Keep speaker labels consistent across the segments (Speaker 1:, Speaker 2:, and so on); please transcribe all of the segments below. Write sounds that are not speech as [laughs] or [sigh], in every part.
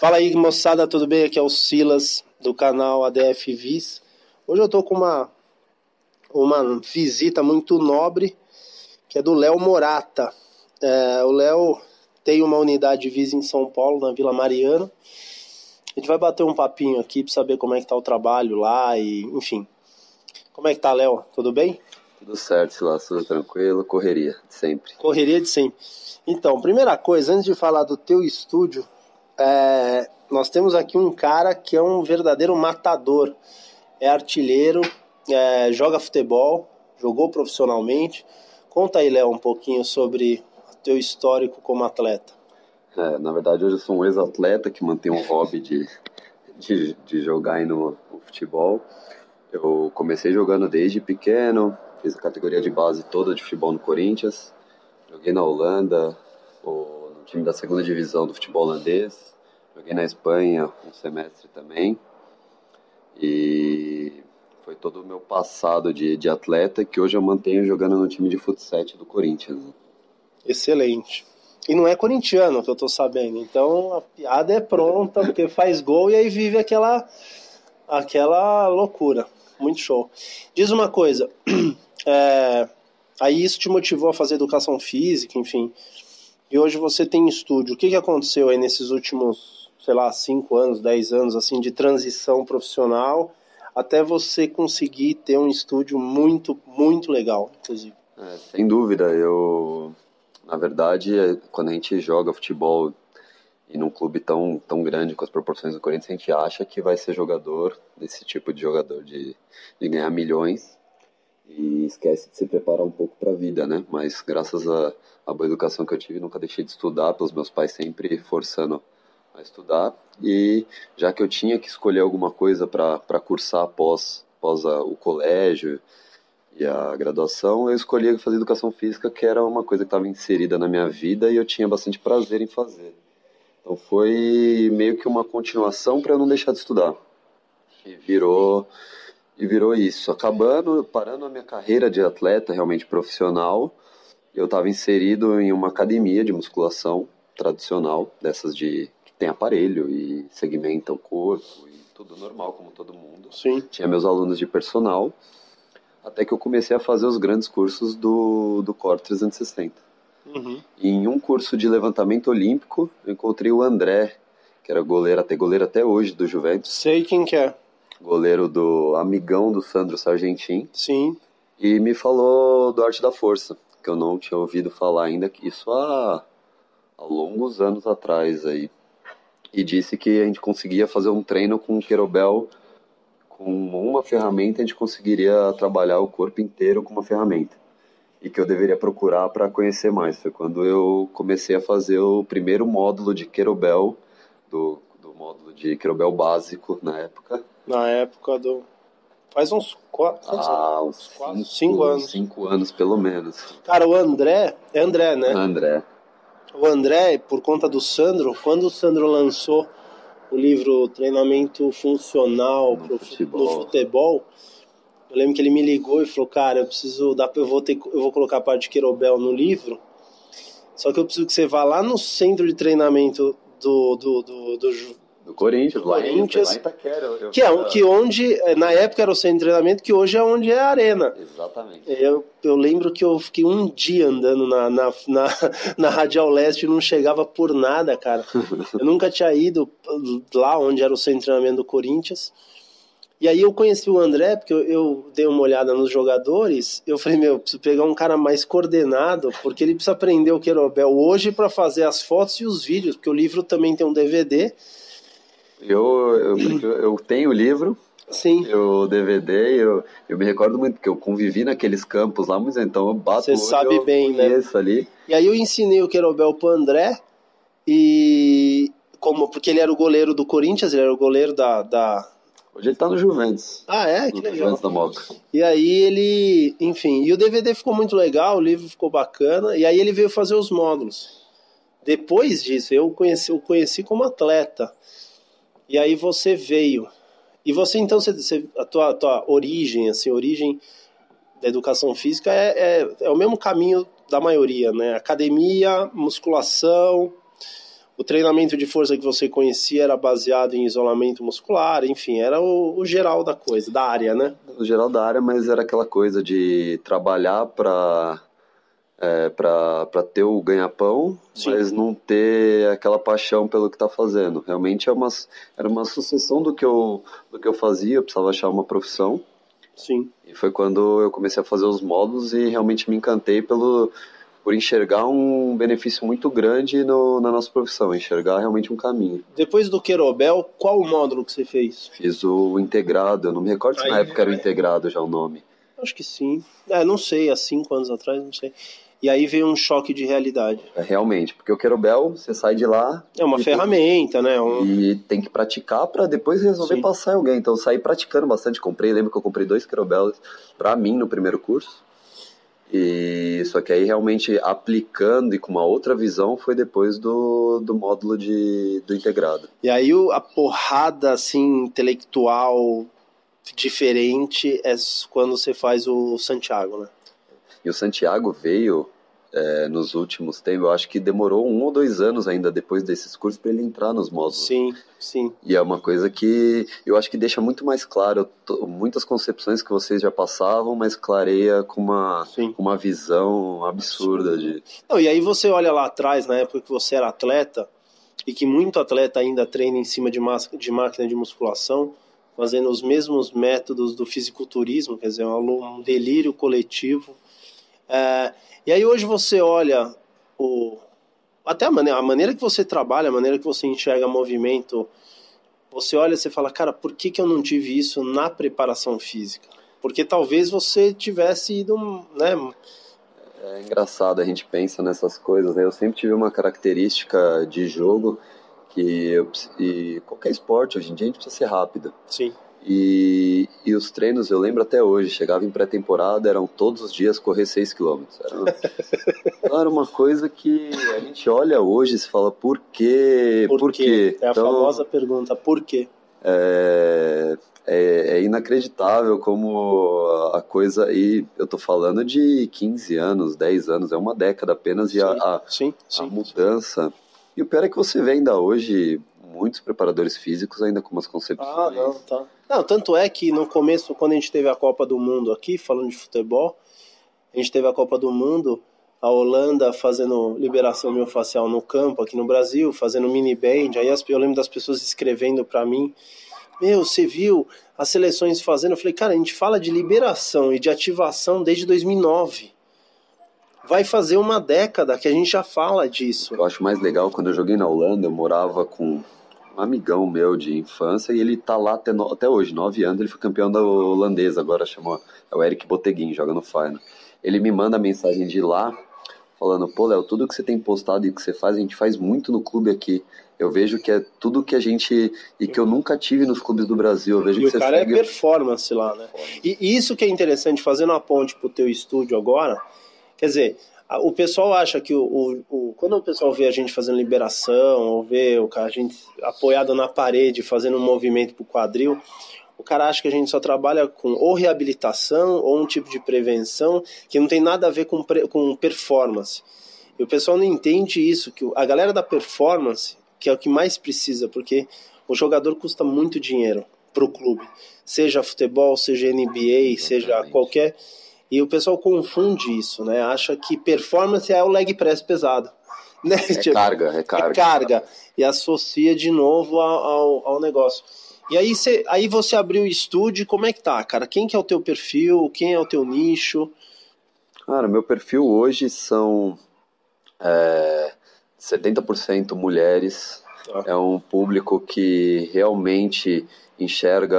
Speaker 1: Fala aí, moçada, tudo bem? Aqui é o Silas do canal ADF Vis. Hoje eu tô com uma uma visita muito nobre que é do Léo Morata. É, o Léo tem uma unidade de Vis em São Paulo, na Vila Mariana. A gente vai bater um papinho aqui para saber como é que tá o trabalho lá e, enfim. Como é que tá, Léo? Tudo bem?
Speaker 2: Tudo certo, Silas, tudo tranquilo, correria de sempre.
Speaker 1: Correria de sempre. Então, primeira coisa, antes de falar do teu estúdio, é, nós temos aqui um cara que é um verdadeiro matador. É artilheiro, é, joga futebol, jogou profissionalmente. Conta aí, Léo, um pouquinho sobre o teu histórico como atleta.
Speaker 2: É, na verdade, hoje eu sou um ex-atleta que mantém um hobby de, de, de jogar no, no futebol. Eu comecei jogando desde pequeno, fiz a categoria de base toda de futebol no Corinthians. Joguei na Holanda, no time da segunda divisão do futebol holandês. Joguei na Espanha um semestre também. E foi todo o meu passado de, de atleta que hoje eu mantenho jogando no time de futsal do Corinthians.
Speaker 1: Excelente. E não é corintiano, que eu tô sabendo. Então a piada é pronta, porque faz gol e aí vive aquela, aquela loucura. Muito show. Diz uma coisa. [clears throat] É, aí isso te motivou a fazer educação física, enfim. E hoje você tem estúdio. O que, que aconteceu aí nesses últimos sei lá, 5 anos, 10 anos assim de transição profissional até você conseguir ter um estúdio muito, muito legal, inclusive.
Speaker 2: É, sem dúvida, eu na verdade, é, quando a gente joga futebol e num clube tão, tão grande com as proporções do Corinthians, a gente acha que vai ser jogador desse tipo de jogador de, de ganhar milhões e esquece de se preparar um pouco para a vida, né? Mas graças à boa educação que eu tive, nunca deixei de estudar, pelos meus pais sempre forçando estudar e já que eu tinha que escolher alguma coisa para cursar após, após a, o colégio e a graduação, eu escolhi fazer educação física, que era uma coisa que estava inserida na minha vida e eu tinha bastante prazer em fazer. Então foi meio que uma continuação para eu não deixar de estudar. E virou e virou isso. Acabando, parando a minha carreira de atleta realmente profissional, eu estava inserido em uma academia de musculação tradicional, dessas de tem aparelho e segmenta o corpo e tudo normal, como todo mundo.
Speaker 1: Sim.
Speaker 2: Tinha meus alunos de personal, até que eu comecei a fazer os grandes cursos do, do Core 360. Uhum. E em um curso de levantamento olímpico, eu encontrei o André, que era goleiro, até goleiro até hoje do Juventus.
Speaker 1: Sei quem que é.
Speaker 2: Goleiro do amigão do Sandro Sargentin.
Speaker 1: Sim.
Speaker 2: E me falou do Arte da Força, que eu não tinha ouvido falar ainda, isso há, há longos anos atrás aí e disse que a gente conseguia fazer um treino com o querobel com uma ferramenta a gente conseguiria trabalhar o corpo inteiro com uma ferramenta. E que eu deveria procurar para conhecer mais. Foi quando eu comecei a fazer o primeiro módulo de querobel do, do módulo de querobel básico na época.
Speaker 1: Na época do faz uns quatro
Speaker 2: ah, uns cinco, cinco anos. cinco anos pelo menos.
Speaker 1: Cara o André é André né?
Speaker 2: André
Speaker 1: o André, por conta do Sandro, quando o Sandro lançou o livro Treinamento Funcional
Speaker 2: no futebol.
Speaker 1: no futebol, eu lembro que ele me ligou e falou, cara, eu preciso dar, eu vou ter, eu vou colocar a parte de Querobel no livro, só que eu preciso que você vá lá no centro de treinamento do, do, do, do
Speaker 2: do Corinthians,
Speaker 1: lá Corinthians,
Speaker 2: em Itaquera. Eu,
Speaker 1: que é que onde, na época era o centro de treinamento, que hoje é onde é a arena.
Speaker 2: Exatamente.
Speaker 1: Eu, eu lembro que eu fiquei um dia andando na, na, na, na Radial Leste e não chegava por nada, cara. [laughs] eu nunca tinha ido lá onde era o centro de treinamento do Corinthians. E aí eu conheci o André, porque eu, eu, dei uma olhada nos jogadores, eu falei, meu, preciso pegar um cara mais coordenado, porque ele precisa aprender o Querobel hoje para fazer as fotos e os vídeos, porque o livro também tem um DVD,
Speaker 2: eu, eu, eu tenho o livro,
Speaker 1: Sim.
Speaker 2: o DVD, eu, eu me recordo muito, porque eu convivi naqueles campos lá, mas então eu bato
Speaker 1: Você sabe
Speaker 2: eu
Speaker 1: bem, né?
Speaker 2: ali.
Speaker 1: E aí eu ensinei o Querobel pro André, e como, porque ele era o goleiro do Corinthians, ele era o goleiro da... da...
Speaker 2: Hoje ele tá no Juventus.
Speaker 1: Ah, é? Que legal.
Speaker 2: Juventus da Moca.
Speaker 1: E aí ele, enfim, e o DVD ficou muito legal, o livro ficou bacana, e aí ele veio fazer os módulos. Depois disso, eu conheci, eu conheci como atleta. E aí você veio. E você, então, você, a, tua, tua origem, assim, origem da educação física é, é, é o mesmo caminho da maioria, né? Academia, musculação, o treinamento de força que você conhecia era baseado em isolamento muscular, enfim, era o, o geral da coisa, da área, né?
Speaker 2: O geral da área, mas era aquela coisa de trabalhar para é, para ter o ganha-pão, mas não ter aquela paixão pelo que está fazendo. Realmente é uma, era uma sucessão do que, eu, do que eu fazia, eu precisava achar uma profissão.
Speaker 1: Sim.
Speaker 2: E foi quando eu comecei a fazer os módulos e realmente me encantei pelo, por enxergar um benefício muito grande no, na nossa profissão, enxergar realmente um caminho.
Speaker 1: Depois do Querobel, qual o módulo que você fez?
Speaker 2: Fiz o integrado, eu não me recordo se Aí, na época era o integrado já o nome.
Speaker 1: Acho que sim. É, não sei, há cinco anos atrás, não sei. E aí veio um choque de realidade.
Speaker 2: É, realmente, porque o querobel, você sai de lá.
Speaker 1: É uma ferramenta,
Speaker 2: tem,
Speaker 1: né? Um...
Speaker 2: E tem que praticar para depois resolver Sim. passar em alguém. Então eu saí praticando bastante. Comprei, lembro que eu comprei dois querobels para mim no primeiro curso. E só que aí realmente aplicando e com uma outra visão foi depois do, do módulo de, do integrado.
Speaker 1: E aí a porrada assim intelectual diferente é quando você faz o Santiago, né?
Speaker 2: E o Santiago veio é, nos últimos tempos, eu acho que demorou um ou dois anos ainda depois desses cursos para ele entrar nos módulos.
Speaker 1: Sim, sim.
Speaker 2: E é uma coisa que eu acho que deixa muito mais claro muitas concepções que vocês já passavam, mas clareia com uma, com uma visão absurda de.
Speaker 1: Não, e aí você olha lá atrás, na época que você era atleta, e que muito atleta ainda treina em cima de, de máquina de musculação, fazendo os mesmos métodos do fisiculturismo, quer dizer, um delírio coletivo é, e aí hoje você olha o, até a maneira, a maneira que você trabalha, a maneira que você enxerga movimento, você olha e você fala, cara, por que, que eu não tive isso na preparação física? Porque talvez você tivesse ido, né?
Speaker 2: É engraçado, a gente pensa nessas coisas, né? Eu sempre tive uma característica de jogo que eu, e qualquer esporte hoje em dia a gente precisa ser rápido.
Speaker 1: Sim.
Speaker 2: E, e os treinos, eu lembro até hoje, chegava em pré-temporada, eram todos os dias correr 6 km. Era, [laughs] era, uma coisa que a gente olha hoje e se fala, por quê?
Speaker 1: Por, por quê? quê? É a então, famosa pergunta, por quê?
Speaker 2: É, é, é, inacreditável como a coisa, e eu tô falando de 15 anos, 10 anos, é uma década apenas,
Speaker 1: sim,
Speaker 2: e a, a,
Speaker 1: sim, sim,
Speaker 2: a mudança. E o pior é que você vê ainda hoje muitos preparadores físicos ainda com umas concepções.
Speaker 1: Ah, não, tá. Não, tanto é que no começo, quando a gente teve a Copa do Mundo aqui, falando de futebol, a gente teve a Copa do Mundo, a Holanda fazendo liberação miofascial no campo aqui no Brasil, fazendo mini band, aí eu lembro das pessoas escrevendo para mim, meu, você viu as seleções fazendo? Eu falei, cara, a gente fala de liberação e de ativação desde 2009 vai fazer uma década que a gente já fala disso.
Speaker 2: Eu acho mais legal quando eu joguei na Holanda, eu morava com um amigão meu de infância e ele tá lá até, no, até hoje, nove anos, ele foi campeão da holandesa, agora chamou, é o Eric Boteguin, joga no Feyenoord. Ele me manda mensagem de lá, falando, pô Léo, tudo que você tem postado e que você faz, a gente faz muito no clube aqui. Eu vejo que é tudo que a gente. e que eu nunca tive nos clubes do Brasil. Eu vejo
Speaker 1: e
Speaker 2: que
Speaker 1: o cara segue... é performance lá, né? E isso que é interessante, fazendo a ponte pro teu estúdio agora, quer dizer, o pessoal acha que o, o, o, quando o pessoal vê a gente fazendo liberação, ou vê o cara, a gente apoiado na parede fazendo um movimento pro quadril, o cara acha que a gente só trabalha com ou reabilitação ou um tipo de prevenção que não tem nada a ver com, com performance. E o pessoal não entende isso, que a galera da performance, que é o que mais precisa, porque o jogador custa muito dinheiro pro clube, seja futebol, seja NBA, seja qualquer e o pessoal confunde isso, né? Acha que performance é o leg press pesado. [laughs] Né?
Speaker 2: É tipo, carga, é. É
Speaker 1: carga. E associa de novo ao, ao negócio. E aí você, aí você abriu o estúdio, como é que tá, cara? Quem que é o teu perfil? Quem é o teu nicho?
Speaker 2: Cara, meu perfil hoje são é, 70% mulheres. Ah. É um público que realmente enxerga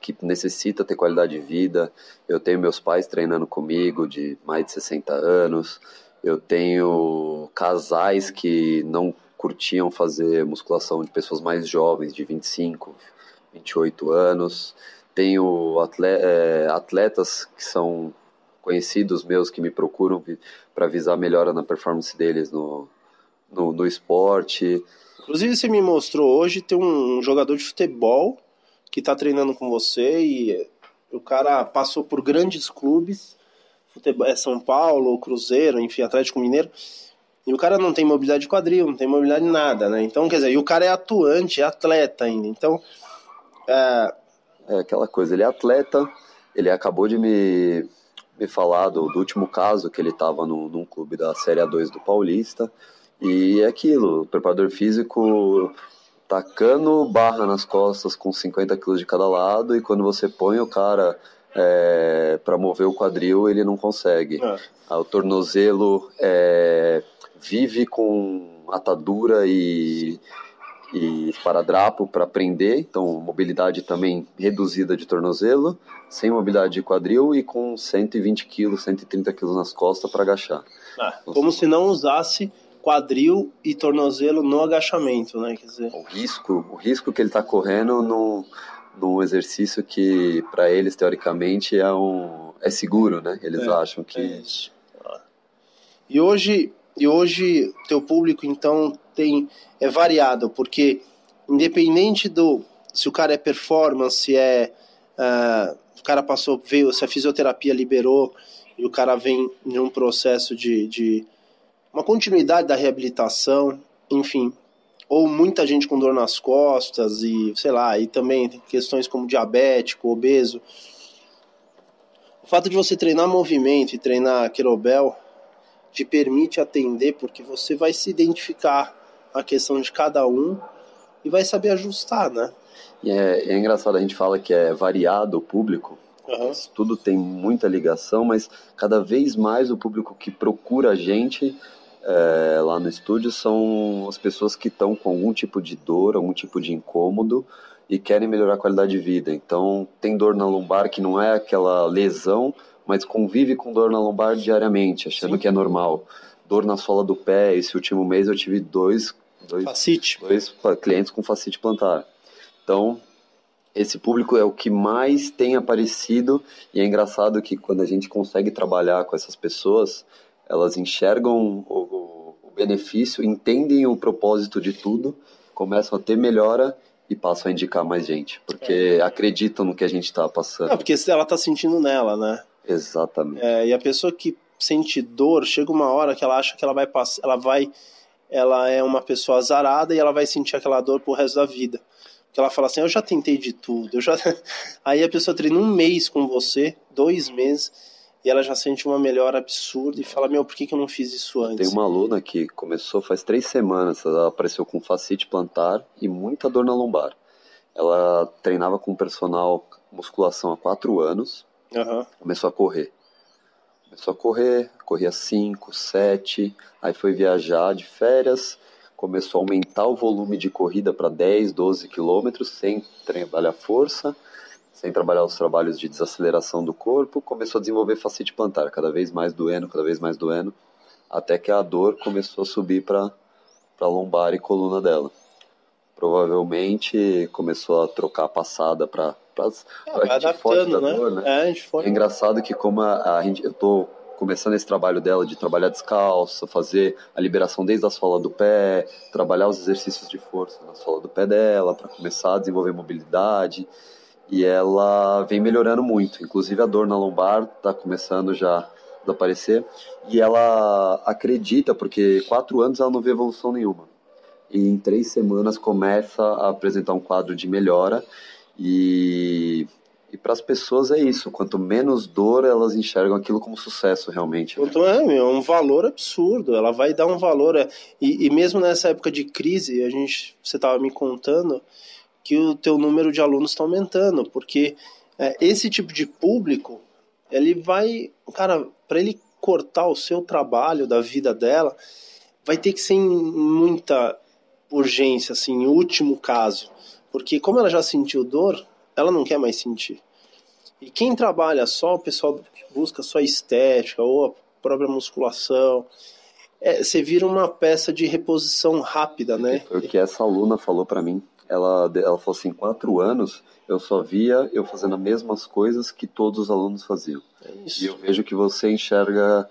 Speaker 2: que necessita ter qualidade de vida. Eu tenho meus pais treinando comigo de mais de 60 anos. Eu tenho casais que não curtiam fazer musculação de pessoas mais jovens, de 25, 28 anos. Tenho é, atletas que são conhecidos meus que me procuram para visar melhora na performance deles no, no, no esporte.
Speaker 1: Inclusive, você me mostrou hoje tem um jogador de futebol que está treinando com você e o cara passou por grandes clubes, futebol, é São Paulo, Cruzeiro, enfim, Atlético Mineiro, E o cara não tem mobilidade de quadril, não tem mobilidade de nada, né? Então, quer dizer, e o cara é atuante, é atleta ainda. Então,
Speaker 2: é... é aquela coisa, ele é atleta, ele acabou de me, me falar do, do último caso que ele estava num clube da Série A2 do Paulista. E é aquilo, o preparador físico tacando barra nas costas com 50 quilos de cada lado e quando você põe o cara é, para mover o quadril ele não consegue. É. Ah, o tornozelo é, vive com atadura e, e esparadrapo para prender, então mobilidade também reduzida de tornozelo, sem mobilidade de quadril e com 120 quilos, 130 quilos nas costas para agachar.
Speaker 1: Ah, como se não usasse quadril e tornozelo no agachamento, né? Quer dizer...
Speaker 2: O risco, o risco que ele está correndo no, num exercício que para eles teoricamente é um é seguro, né? Eles é, acham que é
Speaker 1: e hoje e hoje teu público então tem é variado porque independente do se o cara é performance, se é uh, o cara passou veio se a fisioterapia liberou e o cara vem de um processo de, de uma continuidade da reabilitação, enfim, ou muita gente com dor nas costas e, sei lá, e também questões como diabético, obeso. O fato de você treinar movimento e treinar querobel te permite atender porque você vai se identificar a questão de cada um e vai saber ajustar, né?
Speaker 2: E é, é engraçado, a gente fala que é variado o público, uhum. tudo tem muita ligação, mas cada vez mais o público que procura a gente é, lá no estúdio são as pessoas que estão com algum tipo de dor, algum tipo de incômodo e querem melhorar a qualidade de vida. Então, tem dor na lombar que não é aquela lesão, mas convive com dor na lombar diariamente, achando Sim. que é normal. Dor na sola do pé, esse último mês eu tive dois, dois, dois clientes com facite plantar. Então, esse público é o que mais tem aparecido e é engraçado que quando a gente consegue trabalhar com essas pessoas, elas enxergam o, o benefício, entendem o propósito de tudo, começam a ter melhora e passam a indicar mais gente, porque é. acreditam no que a gente está passando.
Speaker 1: Não, porque ela está sentindo nela, né?
Speaker 2: Exatamente.
Speaker 1: É, e a pessoa que sente dor, chega uma hora que ela acha que ela vai passar, ela vai, ela é uma pessoa azarada e ela vai sentir aquela dor pro resto da vida. Porque ela fala assim, eu já tentei de tudo, eu já. [laughs] Aí a pessoa treina um mês com você, dois meses e ela já sente uma melhora absurda e fala, meu, por que, que eu não fiz isso antes?
Speaker 2: Tem uma aluna que começou faz três semanas, ela apareceu com facite plantar e muita dor na lombar. Ela treinava com personal musculação há quatro anos, uhum. começou a correr. Começou a correr, corria 5, 7, aí foi viajar de férias, começou a aumentar o volume de corrida para 10, 12 quilômetros sem trabalhar força sem trabalhar os trabalhos de desaceleração do corpo, começou a desenvolver facite plantar, cada vez mais doendo, cada vez mais doendo, até que a dor começou a subir para a lombar e coluna dela. Provavelmente começou a trocar a passada para
Speaker 1: é, a gente foge da né? dor, né? É, a gente
Speaker 2: é engraçado que como a, a gente, eu tô começando esse trabalho dela de trabalhar descalço, fazer a liberação desde a sola do pé, trabalhar os exercícios de força na sola do pé dela para começar a desenvolver mobilidade e ela vem melhorando muito. Inclusive a dor na lombar está começando já a desaparecer e ela acredita porque quatro anos ela não vê evolução nenhuma e em três semanas começa a apresentar um quadro de melhora e e para as pessoas é isso, quanto menos dor elas enxergam aquilo como sucesso realmente.
Speaker 1: Né? Então é, é um valor absurdo, ela vai dar um valor. É, e, e mesmo nessa época de crise, a gente, você estava me contando, que o teu número de alunos está aumentando, porque é, esse tipo de público, ele vai, cara, para ele cortar o seu trabalho da vida dela, vai ter que ser em muita urgência, assim, em último caso, porque como ela já sentiu dor, ela não quer mais sentir. E quem trabalha só, o pessoal busca só estética ou a própria musculação, é, você vira uma peça de reposição rápida, né?
Speaker 2: Foi o que essa aluna falou para mim ela, ela falou assim, quatro anos eu só via eu fazendo as mesmas coisas que todos os alunos faziam. É e eu vejo que você enxerga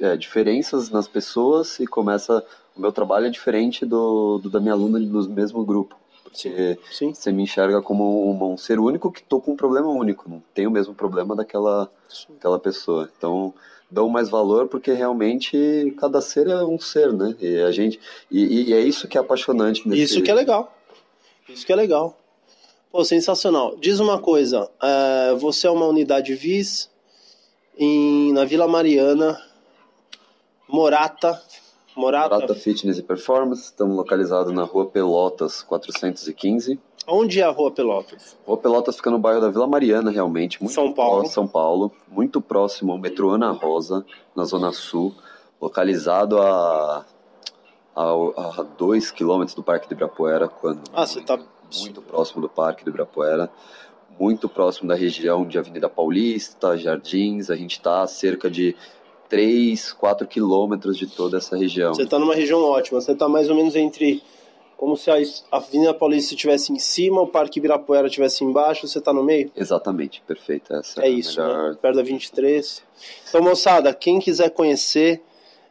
Speaker 2: é, diferenças nas pessoas e começa, o meu trabalho é diferente do, do da minha aluna do mesmo grupo. Porque
Speaker 1: Sim.
Speaker 2: você me enxerga como um, um ser único que tô com um problema único, não tenho o mesmo problema daquela aquela pessoa. Então, dou mais valor porque realmente cada ser é um ser, né? E a gente e, e é isso que é apaixonante nesse
Speaker 1: Isso que é legal. Isso que é legal. Pô, sensacional. Diz uma coisa, é, você é uma unidade VIS em, na Vila Mariana, Morata. Morata.
Speaker 2: Prata Fitness e Performance, estamos localizados na Rua Pelotas 415.
Speaker 1: Onde é a Rua Pelotas?
Speaker 2: Rua Pelotas fica no bairro da Vila Mariana, realmente. Muito
Speaker 1: São Paulo.
Speaker 2: São Paulo, muito próximo ao metrô Ana Rosa, na Zona Sul, localizado a, a, a dois quilômetros do Parque do Ibirapuera, quando
Speaker 1: Ah, você tá-
Speaker 2: muito próximo do Parque do Ibirapuera, muito próximo da região de Avenida Paulista, Jardins, a gente está cerca de 3, 4 quilômetros de toda essa região.
Speaker 1: Você está numa região ótima. Você está mais ou menos entre. Como se a Avenida Paulista estivesse em cima, o Parque Ibirapuera estivesse embaixo, você está no meio?
Speaker 2: Exatamente, perfeito. Essa
Speaker 1: É
Speaker 2: a
Speaker 1: isso,
Speaker 2: melhor-
Speaker 1: né? Perto da 23. Então, moçada, quem quiser conhecer,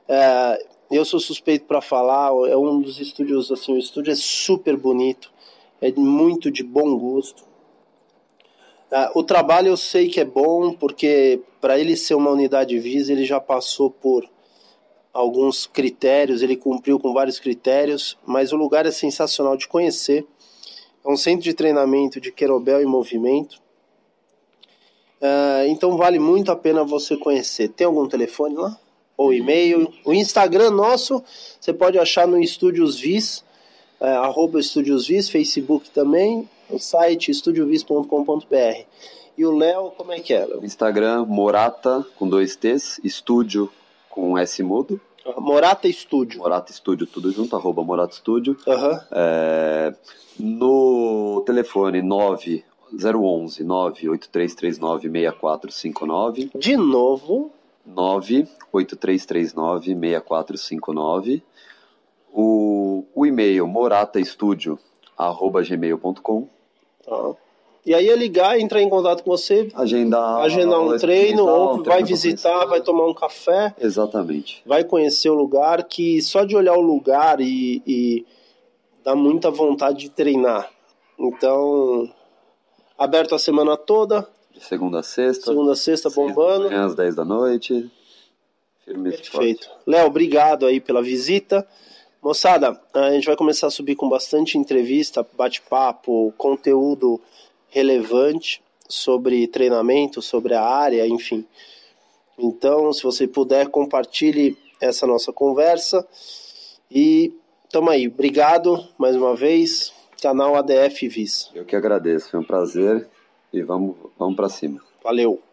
Speaker 1: é, eu sou suspeito para falar, é um dos estúdios, assim, o estúdio é super bonito, é muito de bom gosto. É, o trabalho eu sei que é bom, porque para ele ser uma unidade Visa, ele já passou por alguns critérios, ele cumpriu com vários critérios, mas o lugar é sensacional de conhecer. É um centro de treinamento de querobel e movimento. Ah, então vale muito a pena você conhecer. Tem algum telefone lá? Ou e-mail? O Instagram nosso você pode achar no Estúdios Vis, é, arroba Estúdios Vis, Facebook também, o site estudiovis.com.br. E o Léo, como é que é? Léo?
Speaker 2: Instagram, Morata, com dois T's, estúdio com S mudo,
Speaker 1: Morata Estúdio.
Speaker 2: Morata Estúdio, tudo junto, arroba Morata Estúdio.
Speaker 1: Aham.
Speaker 2: É, no telefone 9, 011 98339 6459,
Speaker 1: De novo,
Speaker 2: 98339 6459, o, o e-mail morataestudio, arroba gmail.com,
Speaker 1: tá. E aí é ligar, entrar em contato com você,
Speaker 2: agendar,
Speaker 1: agendar um treino, ou vai visitar, vai tomar um café.
Speaker 2: Exatamente.
Speaker 1: vai conhecer o lugar que só de olhar o lugar e, e dá muita vontade de treinar. Então, aberto a semana toda,
Speaker 2: De segunda a sexta,
Speaker 1: segunda a sexta
Speaker 2: da
Speaker 1: bombando.
Speaker 2: manhã às 10 da noite. Firme
Speaker 1: Perfeito. Léo, obrigado aí pela visita. Moçada, a gente vai começar a subir com bastante entrevista, bate-papo, conteúdo relevante sobre treinamento, sobre a área, enfim. Então, se você puder, compartilhe essa nossa conversa. E tamo aí. Obrigado mais uma vez. Canal ADF Vis.
Speaker 2: Eu que agradeço, foi um prazer e vamos, vamos para cima.
Speaker 1: Valeu.